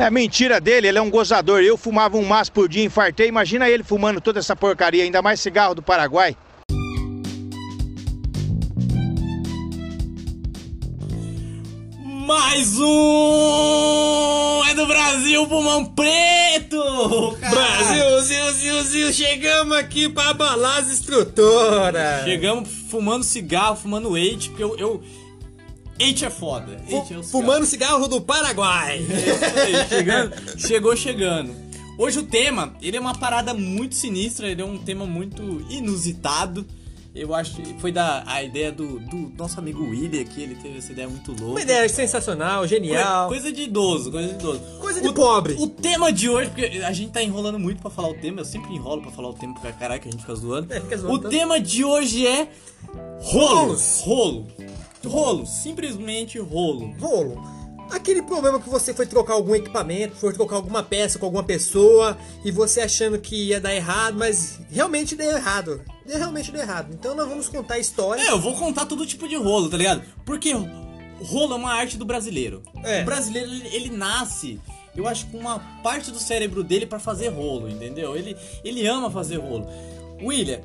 É mentira dele, ele é um gozador. Eu fumava um maço por dia, infartei. Imagina ele fumando toda essa porcaria, ainda mais cigarro do Paraguai. Mais um! É do Brasil, pulmão preto! cara. Brasil, Zil, Zil, Zil, chegamos aqui pra abalar as estruturas. Chegamos fumando cigarro, fumando eight, porque eu. eu... Eight é foda. Eight é o Fumando cigarro do Paraguai. Aí, chegando, chegou chegando. Hoje o tema, ele é uma parada muito sinistra, ele é um tema muito inusitado. Eu acho que foi da a ideia do, do nosso amigo William que ele teve essa ideia muito louca. Uma ideia sensacional, genial. Coisa de idoso, coisa de idoso. Coisa de O- pobre. O tema de hoje, porque a gente tá enrolando muito pra falar o tema, eu sempre enrolo pra falar o tema, porque que a gente fica zoando. É, fica zoando o tanto. tema de hoje é. Rolos. Rolo. Rolo, simplesmente rolo. Rolo. Aquele problema que você foi trocar algum equipamento, foi trocar alguma peça com alguma pessoa e você achando que ia dar errado, mas realmente deu errado. Deu- Realmente deu errado. Então nós vamos contar a história. É, eu vou contar todo tipo de rolo, tá ligado? Porque rolo é uma arte do brasileiro. É. O brasileiro, ele, ele nasce, eu acho, com uma parte do cérebro dele pra fazer rolo, entendeu? Ele, ele ama fazer rolo. William,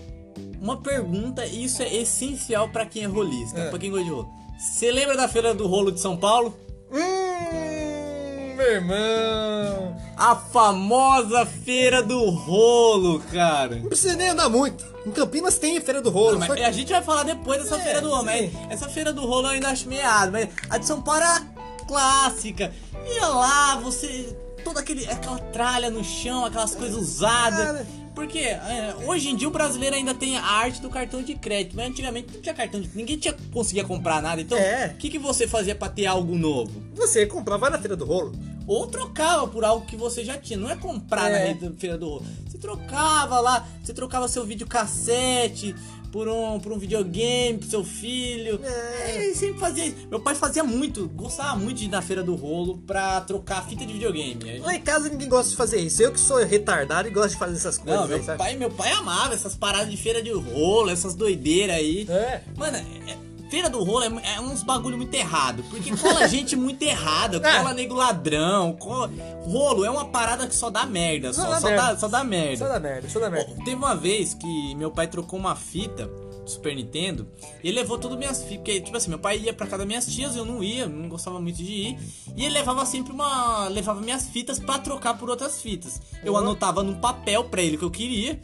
uma pergunta, e isso é essencial pra quem é rolista, É. pra quem gosta de rolo. Você lembra da feira do rolo de São Paulo? Hum, meu irmão. A famosa feira do rolo, cara. Não precisa nem andar muito. Em Campinas tem a Feira do Rolo. Mas só- a gente vai falar depois dessa É, feira do rolo, mas essa feira do rolo eu ainda acho errado, mas a de São Paulo era clássica. Ia lá, você. Toda aquele, aquela tralha no chão, aquelas coisas usadas. Porque é, hoje em dia o brasileiro ainda tem a arte do cartão de crédito, mas antigamente não tinha cartão de ninguém tinha conseguia comprar nada. Então, É. o que, que você fazia pra ter algo novo? Você comprava na Feira do Rolo. Ou trocava por algo que você já tinha. Não é comprar na É. da feira do rolo. Você trocava lá, você trocava seu videocassete por um, por um videogame pro seu filho. É. Ele sempre fazia isso. Meu pai fazia muito, gostava muito de ir na feira do rolo pra trocar fita de videogame. Lá em casa ninguém gosta de fazer isso. Eu que sou retardado e gosto de fazer essas coisas. Não, meu aí, pai, meu pai amava essas paradas de feira de rolo, essas doideiras aí. É. Mano, é- feira do rolo é, é uns bagulho muito errado. Porque cola gente muito errada, É. cola nego ladrão. cola- Rolo é uma parada que só dá merda. Só, dá só merda. Dá, só dá merda. Só da merda, só da merda. Teve uma vez que meu pai trocou uma fita do Super Nintendo e ele levou todas minhas fitas. Porque, tipo assim, meu pai ia pra casa das minhas tias, eu não ia, não gostava muito de ir. E ele levava sempre uma. levava minhas fitas pra trocar por outras fitas. Eu Uhum. anotava num papel pra ele o que eu queria.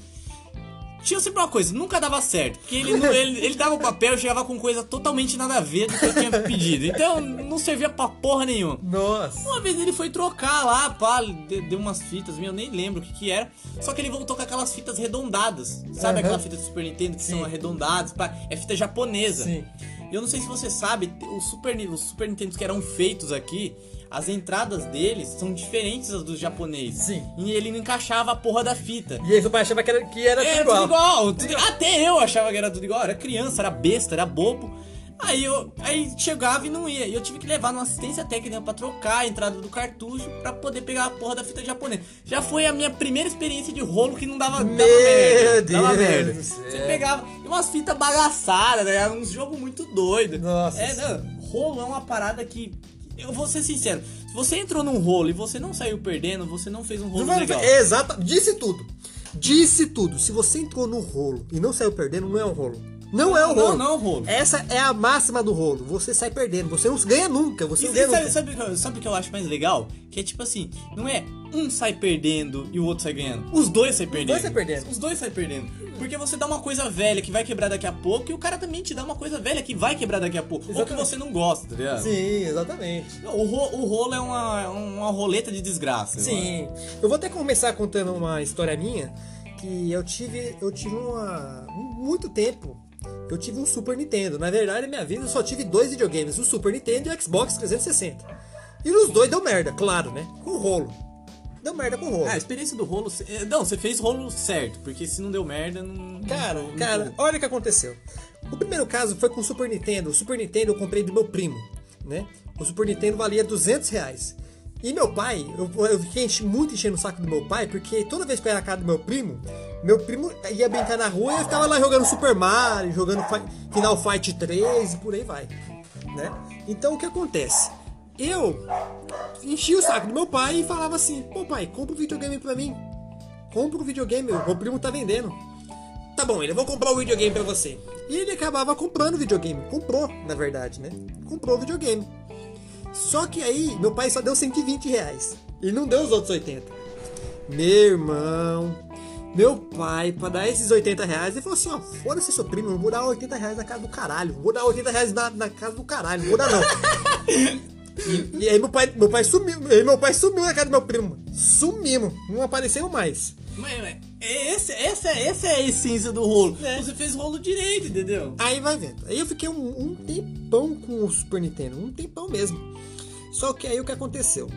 Tinha sempre uma coisa, nunca dava certo. Porque ele, ele, ele dava o papel e chegava com coisa totalmente nada a ver do que eu tinha pedido. Então não servia pra porra nenhuma. Nossa. Uma vez ele foi trocar lá, pá, de- deu umas fitas, eu nem lembro o que que era. Só que ele voltou com aquelas fitas redondadas. Sabe Aham. aquela fita do Super Nintendo que Sim. são arredondadas? pá? É fita japonesa. Sim. Eu não sei se você sabe, os Super, os Super Nintendos que eram feitos aqui, as entradas deles são diferentes das dos japoneses. Sim. E ele não encaixava a porra da fita. E aí seu pai achava que era, que era É, tudo tudo igual. igual. tudo- Até eu achava que era tudo igual. Era criança, era besta, era bobo. Aí eu aí chegava e não ia. E eu tive que levar numa assistência técnica pra trocar a entrada do cartucho pra poder pegar a porra da fita japonesa. Já foi a minha primeira experiência de rolo que não dava, dava Meu merda. dava merda. Você pegava e umas fitas bagaçadas, né? Era uns jogos muito doidos. Nossa. É, não, rolo é uma parada que. Eu vou ser sincero, se você entrou num rolo e você não saiu perdendo, você não fez um rolo legal. Exato. Disse tudo. Disse tudo. Se você entrou no rolo e não saiu perdendo, não é um rolo. Não, é um Não, rolo. não é um rolo. Essa é a máxima do rolo. Você sai perdendo. Você não ganha nunca. Você E não ganha sabe, nunca. sabe, o sabe o que eu acho mais legal? Que é tipo assim, não é um sai perdendo e o outro sai ganhando. Os dois saem perdendo. dois saem perdendo. Os dois saem perdendo. Porque você dá uma coisa velha que vai quebrar daqui a pouco e o cara também te dá uma coisa velha que vai quebrar daqui a pouco. Ou que Exatamente. você não gosta, tá ligado? Sim, exatamente. O, ro- o rolo é uma, uma roleta de desgraça. eu. Sim. Eu vou até começar contando uma história minha que eu tive, eu tive uma muito tempo. Eu tive um Super Nintendo. Na verdade, na minha vida eu só tive dois videogames, o Super Nintendo e o Xbox 360. E nos dois deu merda, claro, né? Com rolo. Deu merda com rolo. Ah, a experiência do rolo. eh, Não, você fez rolo certo, porque se não deu merda, não. Cara, não- cara, não- olha o que aconteceu. O primeiro caso foi com o Super Nintendo. O Super Nintendo eu comprei do meu primo, né? O Super Nintendo valia 200 reais. E meu pai, eu, eu fiquei muito enchendo o saco do meu pai, porque toda vez que eu ia na casa do meu primo, meu primo ia brincar na rua e eu ficava lá jogando Super Mario, jogando Fi- Final Fight 3 e por aí vai, né? Então o que acontece? Eu enchi o saco do meu pai e falava assim: pô, pai, compra um videogame pra mim. Compra um videogame, meu primo tá vendendo. Tá bom, ele, eu vou comprar o videogame pra você. E ele acabava comprando o videogame. Comprou, na verdade, né? Comprou o videogame. Só que aí, meu pai só deu 120 reais. E não deu os outros 80. Meu irmão, meu pai, pra dar esses 80 reais, ele falou assim: ó, foda-se seu primo, eu vou dar 80 reais na casa do caralho. Vou dar 80 reais na, na casa do caralho, vou dar não. e, e aí meu pai, meu pai sumiu, meu pai sumiu na casa do meu primo. Sumimos, não apareceu mais. Mas, mas esse, essa, essa é a essência do rolo. É. Você fez rolo direito, entendeu? Aí vai vendo. Aí eu fiquei um, um tempão com o Super Nintendo, um tempão mesmo. Só que aí o que aconteceu?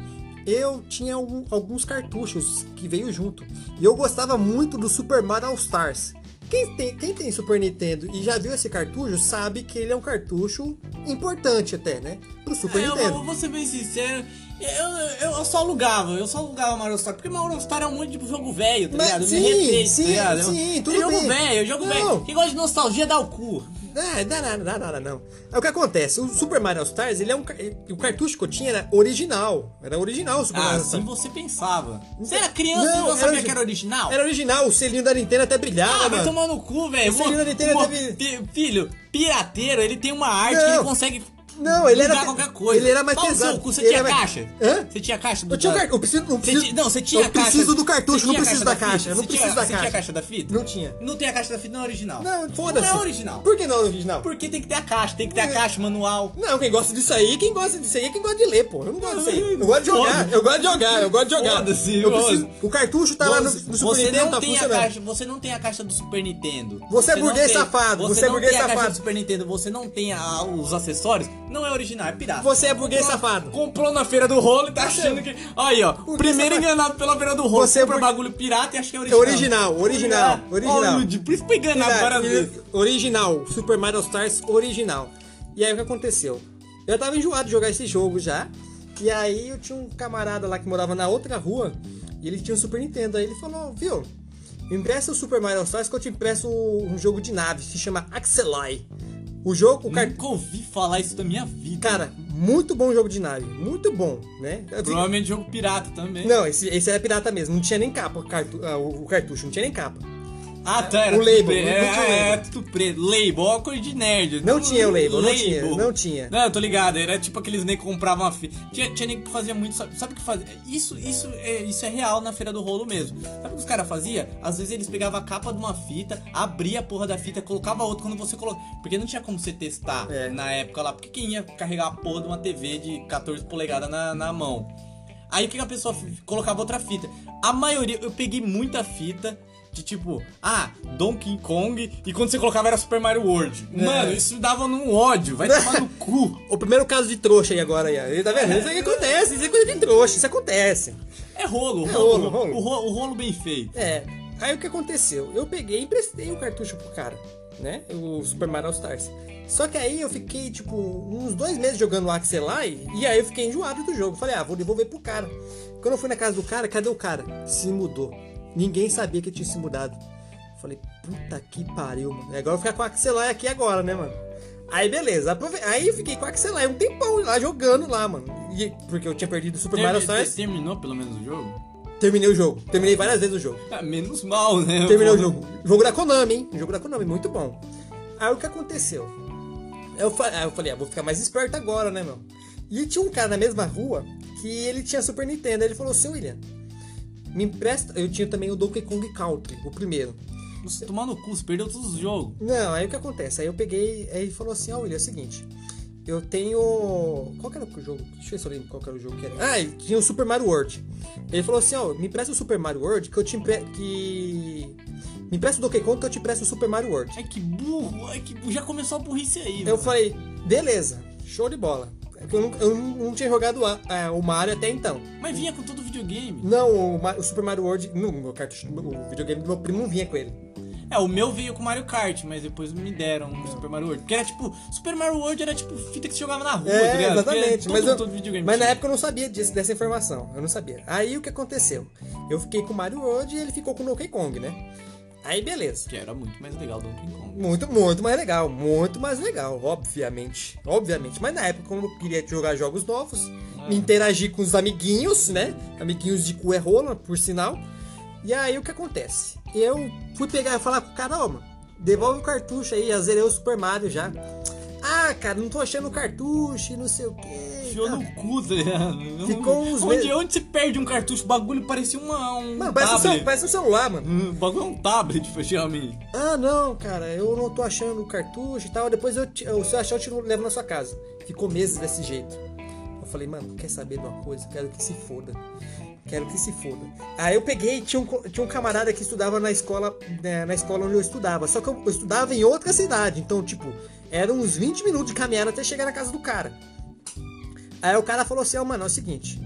Eu tinha alguns cartuchos que veio junto. E eu gostava muito do Super Mario All Stars. Quem tem, quem tem Super Nintendo e já viu esse cartucho sabe que ele é um cartucho importante até, né? Pro Super É, eu, Nintendo. vou, vou ser bem sincero. Eu, eu, só alugava, eu só alugava Mario Star, porque Mario Star é um monte de jogo velho, tá Mas ligado? Sim, me respeito, sim, tá ligado? sim, É tudo jogo bem. velho, é jogo Não. velho. Quem gosta de nostalgia dá o cu. É, dá nada, dá nada não. É o que acontece, o Super Mario Stars, ele é um. O cartucho que eu tinha era original. Era original o Super Ah, Mario assim Stars. você pensava. Você era criança Não, e não sabia que era original? Era original, o selinho da Nintendo até brilhava, Ah, vai tomar no cu, velho. Esse menino da Nintendo teve- pi- Filho, pirateiro, ele tem uma arte que Não. ele consegue. Não, ele era- qualquer coisa. ele era mais Pau seu pesado. Você Ele tinha mais- caixa? Hã? Você tinha caixa do Eu tinha da-. Eu preciso, não, Você preciso, ti- Não, você tinha eu caixa. preciso do cartucho, você não preciso caixa da caixa. Eu não Você preciso da Você tinha a caixa. caixa da fita? Não tinha. Não tem a caixa da fita, não é original. Não, foda-se. Não é original. Por que não é original? Porque tem que ter a caixa, tem que ter a caixa, manual. Não, quem gosta disso aí, quem gosta disso aí é quem gosta de ler, pô. Eu não gosto disso aí. Eu gosto de jogar. Eu gosto de jogar, eu gosto de jogar. Foda-se, Eu O cartucho tá lá no, Super você Nintendo, não tá funcionando. caixa, você não tem a caixa do Super Nintendo. Você é não burguês safado, Você, você é não burguês tem a caixa safado. do Super Nintendo, você não tem os acessórios, não é original, é pirata. Você é burguês Comprou- safado. Comprou na feira do rolo e tá achando que. Aí, ó. Primeiro safado. enganado pela feira do rolo. Você é burguês- bagulho pirata e acha que é É original. original, original, Ó, original. Lud, por isso foi enganado várias vezes. Original, Super Mario Stars original. E aí o que aconteceu? Eu tava enjoado de jogar esse jogo já. E aí eu tinha um camarada lá que morava na outra rua. E ele tinha um Super Nintendo. Aí ele falou, viu? Me empresta o Super Mario Stars que eu te empresto um jogo de nave. Se chama Axelai. O jogo, o car... Nunca ouvi falar isso da minha vida. Cara, muito bom jogo de nave. Muito bom, né? Eu- Provavelmente jogo pirata também. Não, esse, esse era pirata mesmo. Não tinha nem capa o, cartu... ah, o cartucho. Não tinha nem capa. Ah, tá. Era O tudo label, não É, tinha o é, label. tudo preto. Label, ó, coisa de nerd. Não tinha o label, não Label. tinha, não tinha. Não, eu tô ligado. Era tipo aqueles nem que compravam a fita. Tinha, tinha nem que fazia muito. Sabe, sabe o que fazia? Isso, isso, é, isso é real na feira do rolo mesmo. Sabe o que os caras faziam? Às vezes eles pegavam a capa de uma fita, abria a porra da fita, colocava outra quando você colocava. Porque não tinha como você testar É. na época lá. Porque quem ia carregar a porra de uma TV de 14 polegadas na, na mão? Aí o que a pessoa colocava outra fita? A maioria, eu peguei muita fita de tipo, ah, Donkey Kong, e quando você colocava era Super Mario World. É. Mano, isso dava num ódio, vai tomar no cu. O primeiro caso de trouxa aí agora, aí. Tá vendo? Isso aí acontece, isso é coisa de trouxa, isso acontece. É rolo, É rolo, rolo, rolo. O, rolo, o rolo bem feito. É. Aí o que aconteceu? Eu peguei e emprestei o cartucho pro cara, né? O Super Mario All Stars. Só que aí eu fiquei, tipo, uns dois meses jogando o Axelai e aí eu fiquei enjoado do jogo. Falei, ah, vou devolver pro cara. Quando eu fui na casa do cara, cadê o cara? Se mudou. Ninguém sabia que tinha se mudado. Falei, puta que pariu, mano. Agora eu vou ficar com o Axelai aqui agora, né, mano? Aí beleza, aí eu fiquei com o Axelai um tempão lá jogando lá, mano. E- porque eu tinha perdido o Super Mario Stars. terminou pelo menos o jogo? Terminei o jogo. Terminei várias vezes o jogo. Ah, menos mal, né? Terminei o jogo. Jogo da Konami, hein? Jogo da Konami, muito bom. Aí o que aconteceu? Eu, eu falei, ah, vou ficar mais esperto agora, né, meu? E tinha um cara na mesma rua que ele tinha Super Nintendo. Aí ele falou, seu William, me empresta. Eu tinha também o Donkey Kong Country, o primeiro. Você tomar no cu, você perdeu todos os jogos. Não, aí o que acontece? Aí eu peguei, aí ele falou assim, ó, William, é o seguinte. Eu tenho. Qual que era o jogo? Deixa eu ver se eu lembro qual que era o jogo que era. Ah, tinha o Super Mario World. Ele falou assim, ó, me empresta o Super Mario World que eu te empre... que. Me empresta o Donkey Kong que eu te empresto o Super Mario World. Ai, que burro. Ai, que... Já começou a burrice aí, Eu mano. falei, beleza, show de bola. É Eu não, eu não, tinha jogado a- é, o Mario até então. Mas vinha com todo o videogame. Não, o, o Super Mario World. Não, o cartucho, o videogame do meu primo não vinha com ele. É, o meu veio com Mario Kart, mas depois me deram um Super Mario World. Porque era tipo, Super Mario World era tipo fita que você jogava na rua, tá É, ligado? Porque exatamente. Todo, mas eu- todo mas na época eu não sabia disso, dessa informação. Eu não sabia. Aí o que aconteceu? Eu fiquei com o Mario World e ele ficou com o Donkey Kong, né? Aí beleza. Que era muito mais legal do Donkey Kong. Muito, muito mais legal. Muito mais legal, obviamente. Obviamente. Mas na época, como eu queria jogar jogos novos, me interagir com os amiguinhos, né? Amiguinhos de cu é rola, por sinal. E aí o que acontece? Eu fui pegar e falar com o cara, ó, mano, devolve o cartucho aí, já zerei o Super Mario já. Ah, cara, não tô achando o cartucho e não sei o quê. Enfiou no cu, tá ligado? Ficou uns onde, meses- onde você perde um cartucho? O bagulho parecia uma, um Mano, parece um, tablet. cel- parece um celular, mano. Hum, O bagulho é um tablet, praticamente. Ah, não, cara, eu não tô achando o cartucho e tal. Depois eu, eu se eu achar, eu te levo na sua casa. Ficou meses desse jeito. Eu falei, mano, quer saber de uma coisa? Quero que se foda. Quero que se foda. Aí eu peguei, tinha um, co- tinha um camarada que estudava na escola, né, na escola onde eu estudava. Só que eu, eu estudava em outra cidade. Então, tipo, eram uns 20 minutos de caminhada até chegar na casa do cara. Aí o cara falou assim, ó, mano, é o seguinte.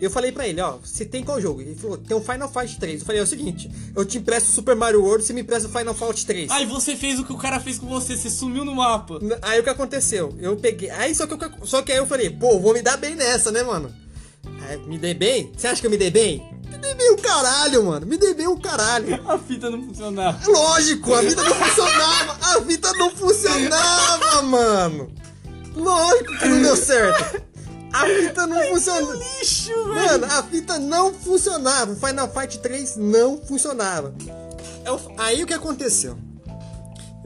Eu falei pra ele, ó, você tem qual jogo? Ele falou, tem o Final Fight 3. Eu falei, é o seguinte, eu te empresto o Super Mario World, você me empresta o Final Fight 3. Aí você fez o que o cara fez com você, você sumiu no mapa. Aí o que aconteceu? Eu peguei. Aí só que, eu- só que aí eu falei, pô, vou me dar bem nessa, né, mano? Aí, me dei bem? Você acha que eu me dei bem? Bem o caralho, mano. Me dei bem o caralho. A fita não funcionava. Lógico, a vida não funcionava. A vida não funcionava, mano. Lógico que não deu certo. A fita não funcionava. Lixo, velho. Mano, a fita não funcionava. O Final Fight 3 não funcionava. Eu- aí o que aconteceu?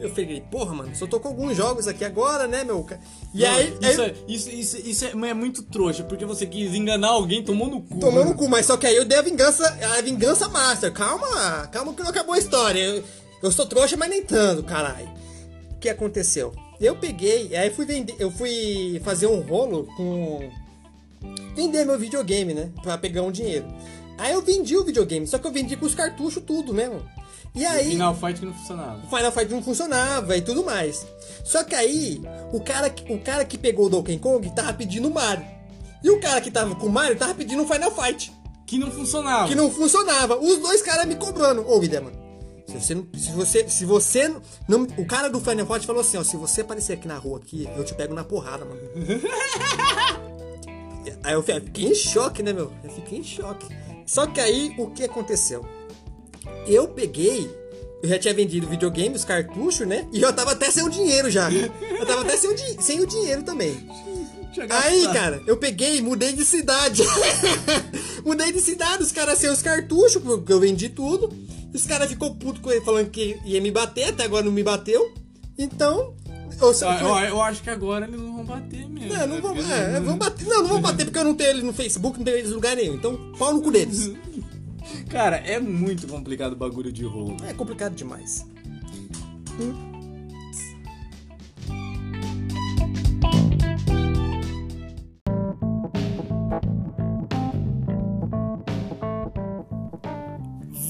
Eu peguei, porra, mano, só tô com alguns jogos aqui agora, né, meu? E aí, isso, aí é, isso, isso, isso é, é muito trouxa, porque você quis enganar alguém, tomou no cu. tomou no mano. cu, mas só que aí eu dei a vingança, a vingança master. Calma, calma que não acabou a história. Eu, eu sou trouxa, mas nem tanto, caralho. O que aconteceu? Eu peguei, aí fui vender, eu fui fazer um rolo com vender meu videogame, né, Pra pegar um dinheiro. Aí eu vendi o videogame, só que eu vendi com os cartuchos tudo, mano? E aí Final Fight que não funcionava. o Final Fight não funcionava e tudo mais. Só que aí, o cara, que- o cara que pegou o Donkey Kong tava pedindo o Mario. E o cara que tava com o Mario tava pedindo o Final Fight. Que não funcionava. Que não funcionava. Os dois caras me cobrando. Ô, Videma, se você não. Se você. Se você não. O cara do Final Fight falou assim, ó, se você aparecer aqui na rua aqui, eu te pego na porrada, mano. aí eu fiquei em choque, né, meu? Eu fiquei em choque. Só que aí, o que aconteceu? Eu peguei, eu já tinha vendido videogame, os cartuchos, né? E eu tava até sem o dinheiro já. Eu tava até sem o, di- sem o dinheiro também. Aí, cara, eu peguei e mudei de cidade. mudei de cidade, os caras sem os cartuchos, porque eu vendi tudo. Os caras ficou puto com ele falando que ia me bater, até agora não me bateu. Então, eu Ah, Eu, eu acho que agora eles não vão bater mesmo. não, não vão, é, vão bater. Não, não vão bater porque eu não tenho eles no Facebook, não tenho eles em lugar nenhum. Então, pau no cu deles. Cara, é muito complicado o bagulho de rolo. É complicado demais.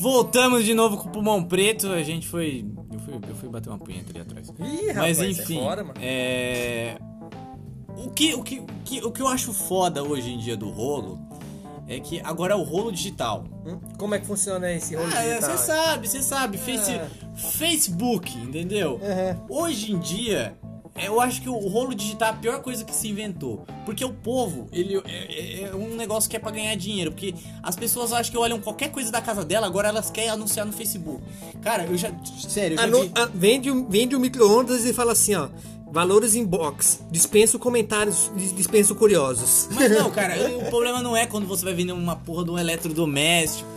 Voltamos de novo com o pulmão preto. A gente foi. Eu fui, eu fui bater uma punheta ali atrás. Ih, Mas rapaz, é enfim. fora, mano. é... O, que, o que- o que eu acho foda hoje em dia do rolo é que agora é o rolo digital. Hum? Como é que funciona esse rolo Ah, digital? você sabe, você sabe. Face, É. Facebook, entendeu? Uhum. Hoje em dia, eu acho que o rolo digital é a pior coisa que se inventou. Porque o povo, ele é, é- é um negócio que é pra ganhar dinheiro. Porque as pessoas acham que olham qualquer coisa da casa dela, agora elas querem anunciar no Facebook. Cara, eu já. Sério, eu já Anu- vi. vende, vende um micro-ondas e fala assim, ó. Valores em box. Dispenso comentários, dis- dispenso curiosos. Mas não, cara, o problema não é quando você vai vender uma porra de um eletrodoméstico,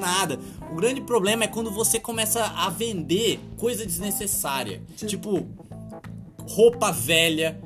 nada. O grande problema é quando você começa a vender coisa desnecessária. Tipo, roupa velha.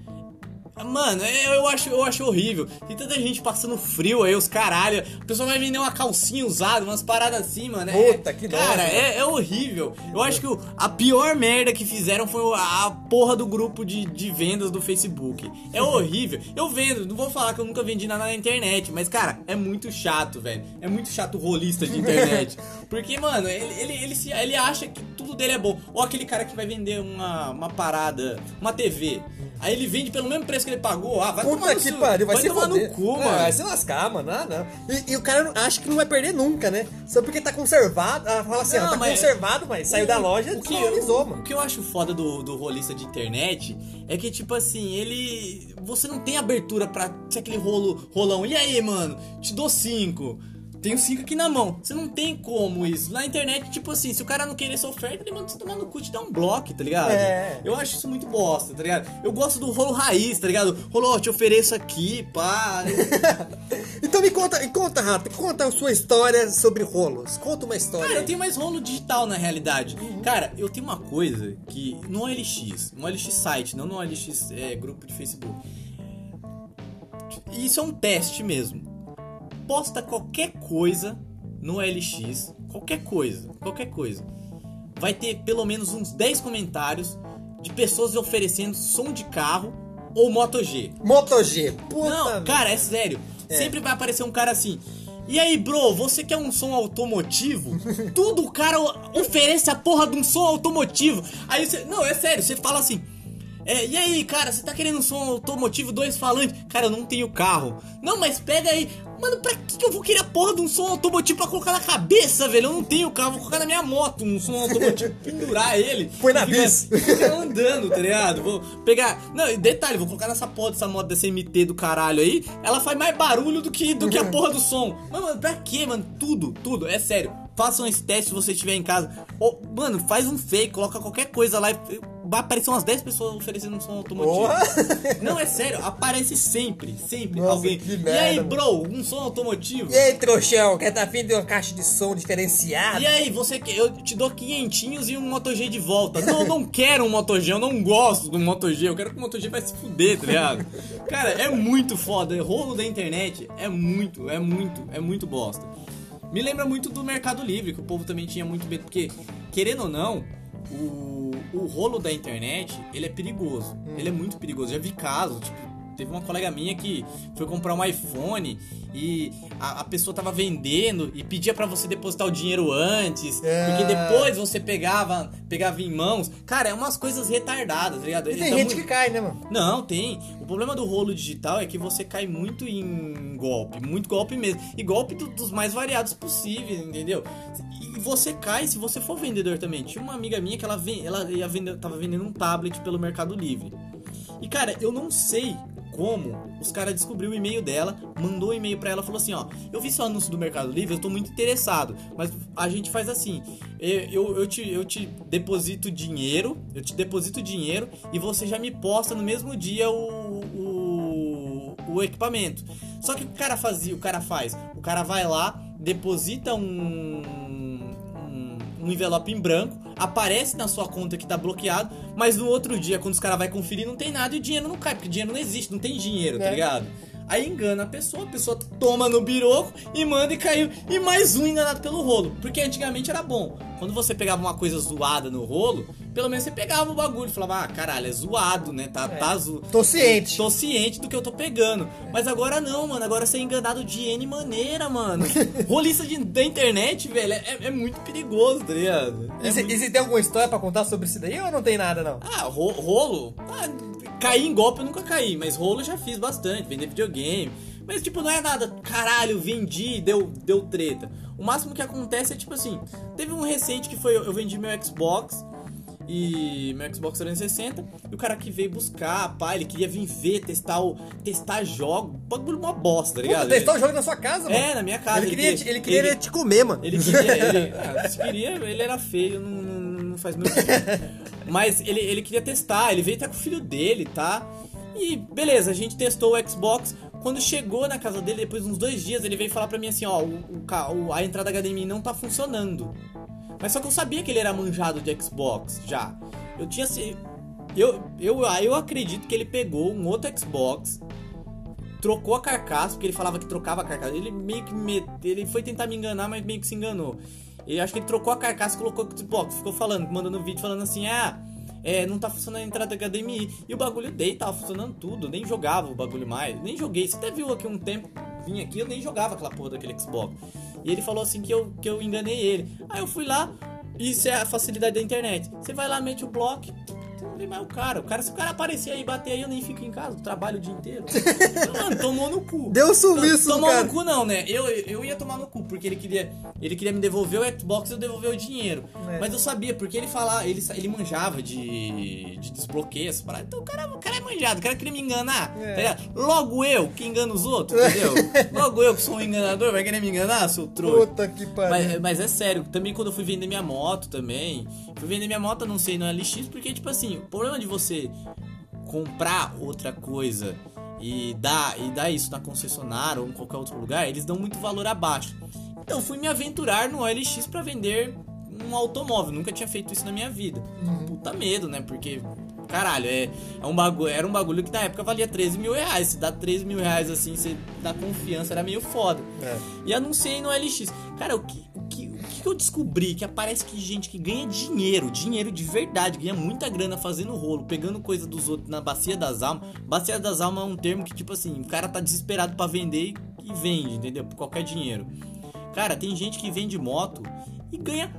Mano, eu eu acho, eu acho horrível. Tem tanta gente passando frio aí, os caralho. A pessoa vai vender uma calcinha usada, umas paradas assim, mano. É- Puta, que Cara, nojo. é, é horrível. Eu acho que o- a pior merda que fizeram foi a, a porra do grupo de, de vendas do Facebook. É horrível. Eu vendo, não vou falar que eu nunca vendi nada na internet, mas, cara, é muito chato, velho. É muito chato o rolista de internet. Porque, mano, ele, ele, ele, se- ele acha que tudo dele é bom. Ou aquele cara que vai vender uma, uma parada, uma TV. Aí ele vende pelo mesmo preço que ele pagou. Ah, vai tomar Puta no que seu- pariu, vai, vai se tomar foder. no cu, É, mano. Vai se lascar, mano. Ah, não. E, e o cara acha que não vai perder nunca, né? Só porque tá conservado. Ah, fala assim, Não, ó, tá mas- conservado, mas saiu da loja e desvalorizou, mano. o que eu acho foda do, do rolista de internet é que, tipo assim, ele. Você não tem abertura pra ser aquele rolo, rolão. E aí, mano? Te dou cinco. Tenho cinco aqui na mão. Você não tem como isso. Na internet, tipo assim, se o cara não querer essa oferta, ele manda você tomar no cu e te dá um bloco, tá ligado? É. Eu acho isso muito bosta, tá ligado? Eu gosto do rolo raiz, tá ligado? Rolo, te ofereço aqui, pá. Então me conta, me conta, Rato, conta a sua história sobre rolos. Conta uma história. Cara, eu tenho mais rolo digital na realidade. Cara, eu tenho uma coisa que no OLX, no OLX site, não no OLX é, grupo de Facebook. Isso é um teste mesmo. Posta qualquer coisa no OLX, qualquer coisa, qualquer coisa. Vai ter pelo menos uns 10 comentários de pessoas oferecendo som de carro ou Moto G. Moto G. Puta Não, cara, é sério. É. Sempre vai aparecer um cara assim. E aí, bro, você quer um som automotivo? Tudo o cara oferece a porra de um som automotivo. Aí você. Não, é sério, você fala assim. É, e aí, cara, você tá querendo um som automotivo, dois falantes? Cara, eu não tenho carro. Não, mas pega aí. Mano, pra que que eu vou querer a porra de um som automotivo pra colocar na cabeça, velho? Eu não tenho carro, vou colocar na minha moto um som automotivo, pendurar ele. Põe na bis. Fica andando, tá ligado? Vou pegar. Não, e detalhe, vou colocar nessa porra dessa moto dessa MT do caralho aí. Ela faz mais barulho do que, do que a porra do som. Mas, mano, pra quê, mano? Tudo, tudo, é sério. Façam esse teste se você estiver em casa. Ou, mano, faz um fake, coloca qualquer coisa lá e vai aparecer umas 10 pessoas oferecendo um som automotivo. Porra. Não, é sério, aparece sempre, sempre Nossa, alguém. que e merda, aí, mano. bro, um som automotivo? E aí, trouxão, quer tá afim de uma caixa de som diferenciada? E aí, você quer. Eu te dou quinhentinhos e um Moto G de volta. Não, eu não quero um Moto G, eu não gosto do Moto G. Eu quero que o Moto G vai se fuder, tá ligado? Cara, é muito foda. Rolo da internet é muito, é muito, é muito bosta. Me lembra muito do Mercado Livre, que o povo também tinha muito medo, porque, querendo ou não, o, o rolo da internet, ele é perigoso. Ele é muito perigoso. Já vi casos, tipo, Teve uma colega minha que foi comprar um iPhone e a, a pessoa tava vendendo e pedia pra você depositar o dinheiro antes, É. porque depois você pegava, pegava em mãos. Cara, é umas coisas retardadas, tá ligado? E tem Então, gente que cai, né, mano? não, tem. O problema do rolo digital é que você cai muito em golpe, muito golpe mesmo. E golpe do- dos mais variados possíveis, entendeu? E você cai se você for vendedor também. Tinha uma amiga minha que ela, ven- ela ia vender, tava vendendo um tablet pelo Mercado Livre. E cara, eu não sei como os caras descobriu o e-mail dela, mandou um e-mail pra ela, falou assim, ó, eu vi seu anúncio do Mercado Livre, eu tô muito interessado, mas a gente faz assim, eu, eu, eu te, eu te deposito dinheiro, eu te deposito dinheiro e você já me posta no mesmo dia o, o, o equipamento. Só que o cara fazia, o cara faz, o cara vai lá, deposita um, um, envelope em branco, aparece na sua conta que tá bloqueado, mas no outro dia, quando os caras vai conferir, não tem nada e o dinheiro não cai, porque dinheiro não existe, não tem dinheiro, tá É. ligado? Aí engana a pessoa, a pessoa toma no biroco e manda e caiu. E mais um enganado pelo rolo. Porque antigamente era bom. Quando você pegava uma coisa zoada no rolo, pelo menos você pegava o bagulho e falava, ah, caralho, é zoado, né? Tá, tá zo... Tô ciente. Tô ciente do que eu tô pegando. Mas agora não, mano. Agora você é enganado de N maneira, mano. Rolista de, da internet, velho, é, é muito perigoso, tá ligado? É E se, muito- e se tem alguma história pra contar sobre isso daí ou não tem nada, não? Ah, ro- rolo? Ah, cair em golpe eu nunca caí, mas rolo eu já fiz bastante, vender videogame. Mas, tipo, não é nada, caralho, vendi, deu, deu treta. O máximo que acontece é, tipo assim, teve um recente que foi, eu vendi meu Xbox e meu Xbox 360 e o cara que veio buscar, pá, ele queria vir ver, testar o testar jogo, bagulho uma bosta, tá ligado? Puta, testar o jogo na sua casa, mano. É, na minha casa. Ele queria, te, ele queria ele- te comer, mano. ele queria, ele, ah, queria, ele era feio, não, não, faz muito Mas ele, ele queria testar, ele veio até com o filho dele, tá? E beleza, a gente testou o Xbox. Quando chegou na casa dele, depois de uns dois dias, ele veio falar pra mim assim: ó, o, o- a entrada HDMI não tá funcionando. Mas só que eu sabia que ele era manjado de Xbox já. Eu tinha. se- Eu, eu, ah, eu acredito que ele pegou um outro Xbox, trocou a carcaça, porque ele falava que trocava a carcaça. Ele meio que me, ele foi tentar me enganar, mas meio que se enganou. Ele acho que ele trocou a carcaça e colocou o Xbox, ficou falando, mandando vídeo falando assim: "Ah, é, não tá funcionando a entrada HDMI". E o bagulho dele tava funcionando tudo, nem jogava o bagulho mais, nem joguei. Você até viu aqui um tempo vim aqui, eu nem jogava aquela porra daquele Xbox. E ele falou assim que eu que eu enganei ele. Aí eu fui lá, isso é a facilidade da internet. Você vai lá, mete o bloco, Você não vê mais o cara. O cara, se o cara aparecer aí e bater aí, eu nem fico em casa, trabalho o dia inteiro. Mano, tomou no cu. Deu um sumiço, Tomou cara. no cu não, né? Eu, eu ia tomar no cu, porque ele queria, ele queria me devolver o Xbox e eu devolver o dinheiro. É. Mas eu sabia, porque ele falava, ele, ele manjava de, de desbloqueio, essa parada. Então o cara, o cara é manjado, o cara queria me enganar. É. tá? Logo eu, que engano os outros, entendeu? Logo eu, que sou um enganador, vai querer me enganar, seu trouxa? Puta que pariu. Mas, mas é sério, também quando eu fui vender minha moto também. Fui vender minha moto, eu não sei, no LX, porque, tipo assim, o problema de você comprar outra coisa e dar, e dar isso na concessionária ou em qualquer outro lugar, eles dão muito valor abaixo. Então fui me aventurar no OLX pra vender um automóvel. Nunca tinha feito isso na minha vida. Puta medo, né? Porque, caralho, é, é um bagulho, era um bagulho que na época valia 13 mil reais. Se dá 13 mil reais assim, você dá confiança, era meio foda. É. E anunciei no LX. Cara, o que, que, que eu descobri? Que aparece que gente que ganha dinheiro, dinheiro de verdade, ganha muita grana fazendo rolo, pegando coisa dos outros na bacia das almas. Bacia das almas é um termo que, tipo assim, o cara tá desesperado pra vender e, e vende, entendeu? Por qualquer dinheiro. Cara, tem gente que vende moto e ganha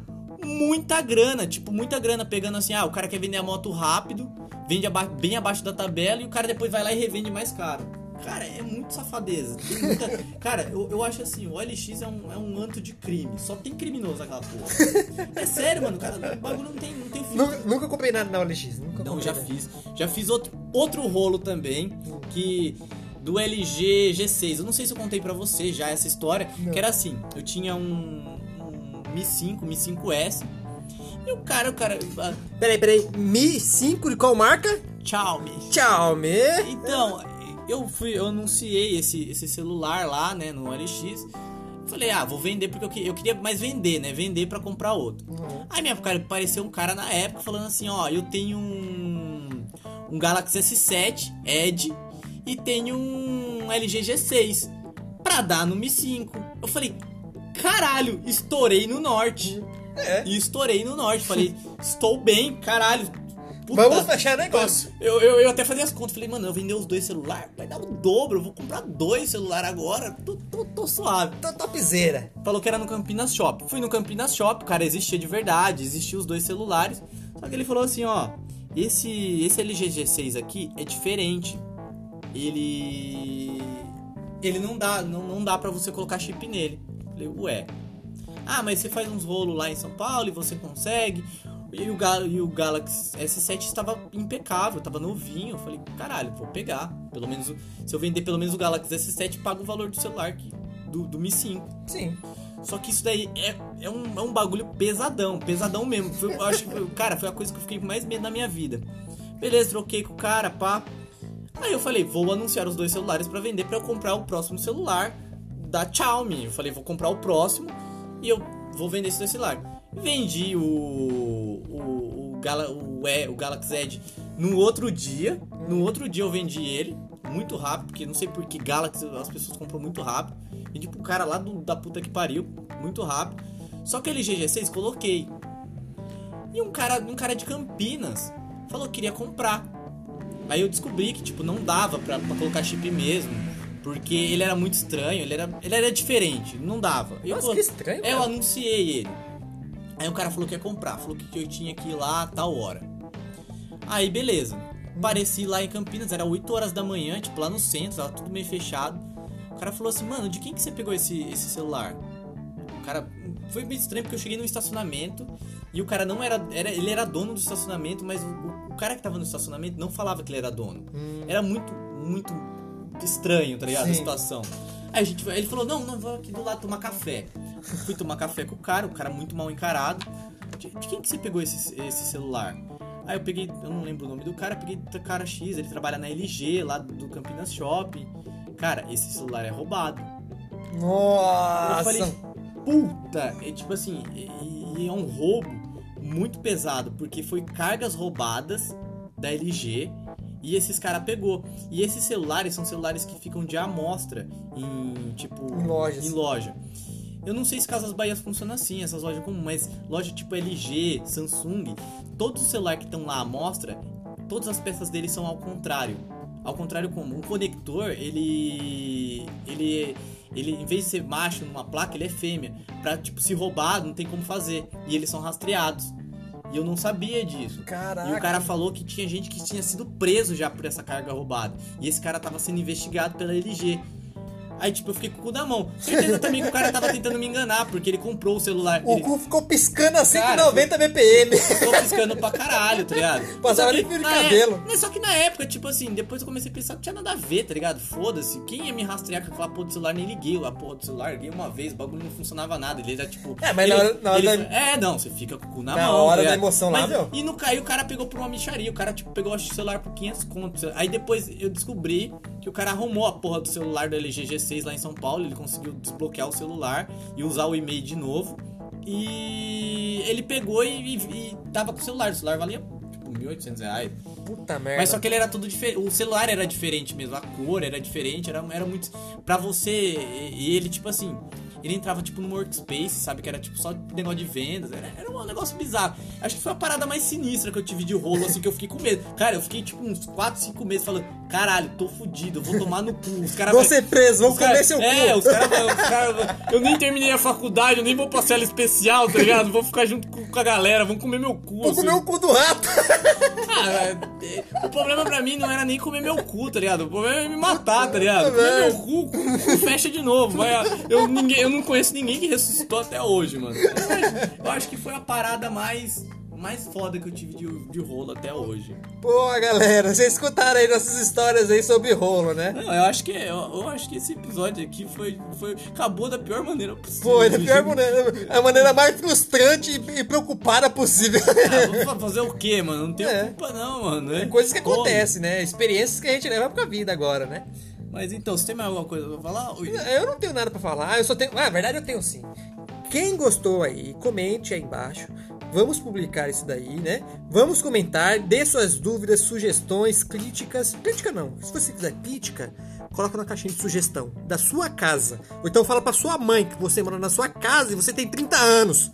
muita grana, tipo, muita grana pegando assim, ah, o cara quer vender a moto rápido, vende aba- bem abaixo da tabela e o cara depois vai lá e revende mais caro. Cara, é muito safadeza. Tem muita... Cara, eu, eu acho assim, o OLX é um, é um anto de crime. Só tem criminoso naquela porra. É sério, mano, cara, o bagulho não tem, não tem fim. Nunca, nunca comprei nada na OLX. Nunca Não, já nada. fiz. Já fiz outro, outro rolo também, que do LG G6. Eu não sei se eu contei pra você já essa história, Não. que era assim, eu tinha um, um Mi 5, Mi 5S, e o cara, o cara, Peraí, peraí. Mi 5 de qual marca? tchau, Mi. Tchau, Mi. Então, eu fui, eu anunciei esse, esse celular lá, né, no LX. Falei, ah, vou vender porque eu, que- eu queria mais vender, né? Vender pra comprar outro. Uhum. Aí minha cara apareceu um cara na época falando assim, ó, eu tenho um um Galaxy S7 Edge e tenho um LG G6 pra dar no Mi 5. Eu falei, caralho, estourei no norte. É. E estourei no norte. Falei, estou bem, caralho. Puta. Vamos fechar negócio. Eu, eu, eu até fazia as contas, falei, mano, eu vender os dois celulares, vai dar o dobro, eu vou comprar dois celulares agora, tô, tô, tô suave. Tô topzera. Falou que era no Campinas Shop. Fui no Campinas Shop, o cara existia de verdade, existia os dois celulares. Só que ele falou assim, ó, esse, esse LG G6 aqui é diferente. Ele. Ele não dá, não, não dá pra você colocar chip nele. Falei, ué. Ah, mas você faz uns rolos lá em São Paulo e você consegue. E o, Gal e o Galaxy S7 estava impecável, estava novinho. Eu falei, caralho, vou pegar. Pelo menos, se eu vender pelo menos o Galaxy S7, pago o valor do celular que, do, do Mi 5. Sim. Só que isso daí é, é, um, é um bagulho pesadão, pesadão mesmo. Foi, eu acho que, cara, foi a coisa que eu fiquei com mais medo na minha vida. Beleza, troquei com o cara, pá. Aí eu falei, vou anunciar os dois celulares pra vender pra eu comprar o próximo celular da Xiaomi. Eu falei, vou comprar o próximo e eu vou vender esse dois celular. Vendi o o, o, Gala, o, E- o Galaxy Edge no outro dia. No outro dia eu vendi ele muito rápido, porque não sei por que Galaxy as pessoas compram muito rápido. Vendi pro cara lá do- da puta que pariu, muito rápido. Só que ele GG6 coloquei. E um cara, um cara de Campinas falou que queria comprar. Aí eu descobri que, tipo, não dava pra, pra colocar chip mesmo. Porque ele era muito estranho, ele era, ele era diferente, não dava. Eu, Nossa, que estranho, Eu anunciei ele. Aí o cara falou que ia comprar, falou que eu tinha que ir lá a tal hora. Aí beleza. Pareci lá em Campinas, era 8 horas da manhã, tipo lá no centro, tava tudo meio fechado. O cara falou assim, mano, de quem que você pegou esse, esse celular? O cara. Foi meio estranho porque eu cheguei no estacionamento e o cara não era, era. Ele era dono do estacionamento, mas o, o cara que tava no estacionamento não falava que ele era dono. Era muito, muito estranho, tá ligado? A Sim. situação. Aí a gente, ele falou, não, não, vou aqui do lado tomar café. Fui tomar café com o cara, o cara muito mal encarado. De, de quem que você pegou esse, esse celular? Aí eu peguei, eu não lembro o nome do cara, peguei do cara X, ele trabalha na LG, lá do Campinas Shopping. Cara, esse celular é roubado. Eu Nossa. falei, puta, é tipo assim, e, e é um roubo muito pesado, porque foi cargas roubadas da LG e esses cara pegou. E esses celulares são celulares que ficam de amostra em tipo Em lojas. em loja. Eu não sei se Casas Bahia funciona assim, essas lojas comuns, mas loja tipo LG, Samsung, todos os celulares que estão lá à mostra, todas as peças deles são ao contrário. Ao contrário como um conector, ele ele ele em vez de ser macho numa placa, ele é fêmea. Pra tipo se roubar, não tem como fazer. E eles são rastreados. E eu não sabia disso. Caraca. E o cara falou que tinha gente que tinha sido preso já por essa carga roubada. E esse cara tava sendo investigado pela LG. Aí, tipo, eu fiquei com o cu na mão. Certeza também que o cara tava tentando me enganar, porque ele comprou o celular. O ele cu ficou piscando a Cara, 190 BPM. ficou piscando pra caralho, tá ligado? Passava nem fio de na cabelo. é- mas só que na época, tipo assim, depois eu comecei a pensar que tinha nada a ver, tá ligado? Foda-se. Quem ia me rastrear com aquela porra do celular? Nem liguei a porra do celular. Liguei uma vez, o bagulho não funcionava nada. Ele era tipo. É, mas ele- na hora- na hora ele- da- É, não, você fica com o cu na, Na mão. hora tá da emoção lá, Mas- meu. E no caiu, o cara pegou por uma micharia. O cara, tipo, pegou o celular por 500 contos. Aí depois eu descobri que o cara arrumou a porra do celular do LG G6 lá em São Paulo. Ele conseguiu desbloquear o celular e usar o e-mail de novo. E ele pegou e, e, e tava com o celular. O celular valia, tipo, 1.800 reais. Puta merda. Mas só que ele era tudo diferente. O celular era diferente mesmo, a cor era diferente, era, era muito. Pra você. E ele, tipo assim. Ele entrava, tipo, no workspace, sabe? Que era, tipo, só negócio de vendas. Era, era um negócio bizarro. Acho que foi a parada mais sinistra que eu tive de rolo, assim, que eu fiquei com medo. Cara, eu fiquei, tipo, uns 4, 5 meses falando: caralho, tô fudido, eu vou tomar no cu. Os caras. Vou ser preso, cara- comer seu É, cu. os caras. cara, eu nem terminei a faculdade, eu nem vou pra cela especial, tá ligado? Vou ficar junto com, a galera, vão comer meu cu. Vou assim. comer o cu do rato. Ah, é, o problema pra mim não era nem comer meu cu, tá ligado? O problema é me matar, tá ligado? Comer meu cu, cu fecha de novo. Mas eu, ninguém, eu não conheço ninguém que ressuscitou até hoje, mano. Eu acho, eu acho que foi a parada mais, mais foda que eu tive de, de rolo até hoje. Pô, galera, vocês escutaram aí nossas histórias aí sobre rolo, né? Não, eu acho que, eu, eu acho que esse episódio aqui foi, foi. Acabou da pior maneira possível. Foi da pior maneira, a maneira mais frustrante e e preocupada possível. Ah, vou fazer o quê, mano? Não tenho É. culpa, não, mano. né? Coisas que acontecem, né? Experiências que a gente leva pra vida agora, né? Mas então, você tem mais alguma coisa pra falar? Eu não tenho nada pra falar, eu só tenho. Ah, na verdade eu tenho sim. Quem gostou aí, comente aí embaixo. Vamos publicar isso daí, né? Vamos comentar, dê suas dúvidas, sugestões, críticas. Crítica não. Se você quiser crítica, coloca na caixinha de sugestão da sua casa. Ou então fala pra sua mãe que você mora na sua casa e você tem 30 anos.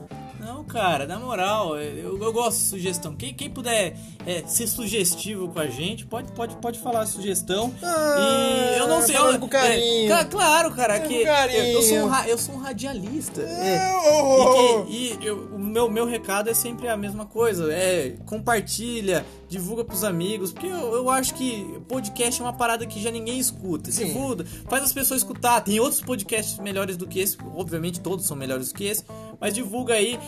Não, cara, na moral, eu, eu gosto de sugestão. Quem, quem puder é, ser sugestivo com a gente, pode, pode, pode falar sugestão. Ah, e eu não sei. eu, com carinho. é, claro, cara, que eu, carinho. eu sou um, eu sou um radialista. é. Oh, E, que- e eu- o meu, meu recado é sempre a mesma coisa. É compartilha, divulga pros amigos. Porque eu, eu acho que podcast é uma parada que já ninguém escuta. Sim. Divulga, faz as pessoas escutar. Tem outros podcasts melhores do que esse. Obviamente todos são melhores do que esse. Mas divulga aí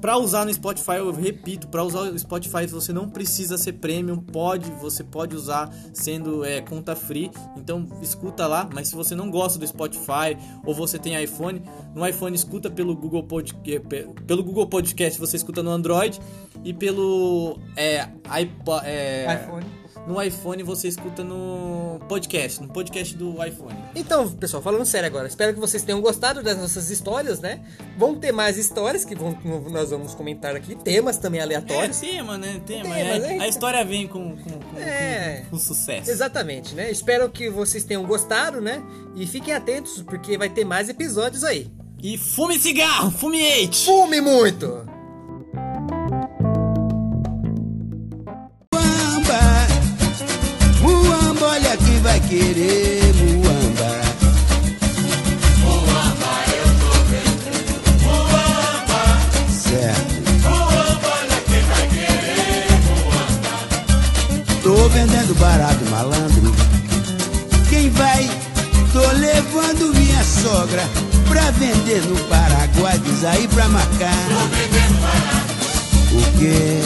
pra, usar no Spotify. Eu repito, pra usar o Spotify você não precisa ser premium. Pode, você pode usar sendo é, conta free. Então escuta lá. Mas se você não gosta do Spotify ou você tem iPhone, no iPhone escuta pelo Google Podcast, pelo Google Podcast você escuta no Android e pelo é, iPo- é, iPhone. No iPhone você escuta no podcast, no podcast do iPhone. Então, pessoal, falando sério agora, espero que vocês tenham gostado das nossas histórias, né? Vão ter mais histórias que vão, nós vamos comentar aqui, temas também É, aleatórios. tema, né? Tema. Tema, é. né? A história vem com, com, com, É. com- sucesso. Exatamente, né? Espero que vocês tenham gostado, né? E fiquem atentos, porque vai ter mais episódios aí. E fume cigarro, fume hate! Fume muito! Olha quem vai querer Muamba. Certo. Tô vendendo barato, malandro. Quem vai? Tô levando minha sogra pra vender no Paraguai, diz aí pra marcar. O quê?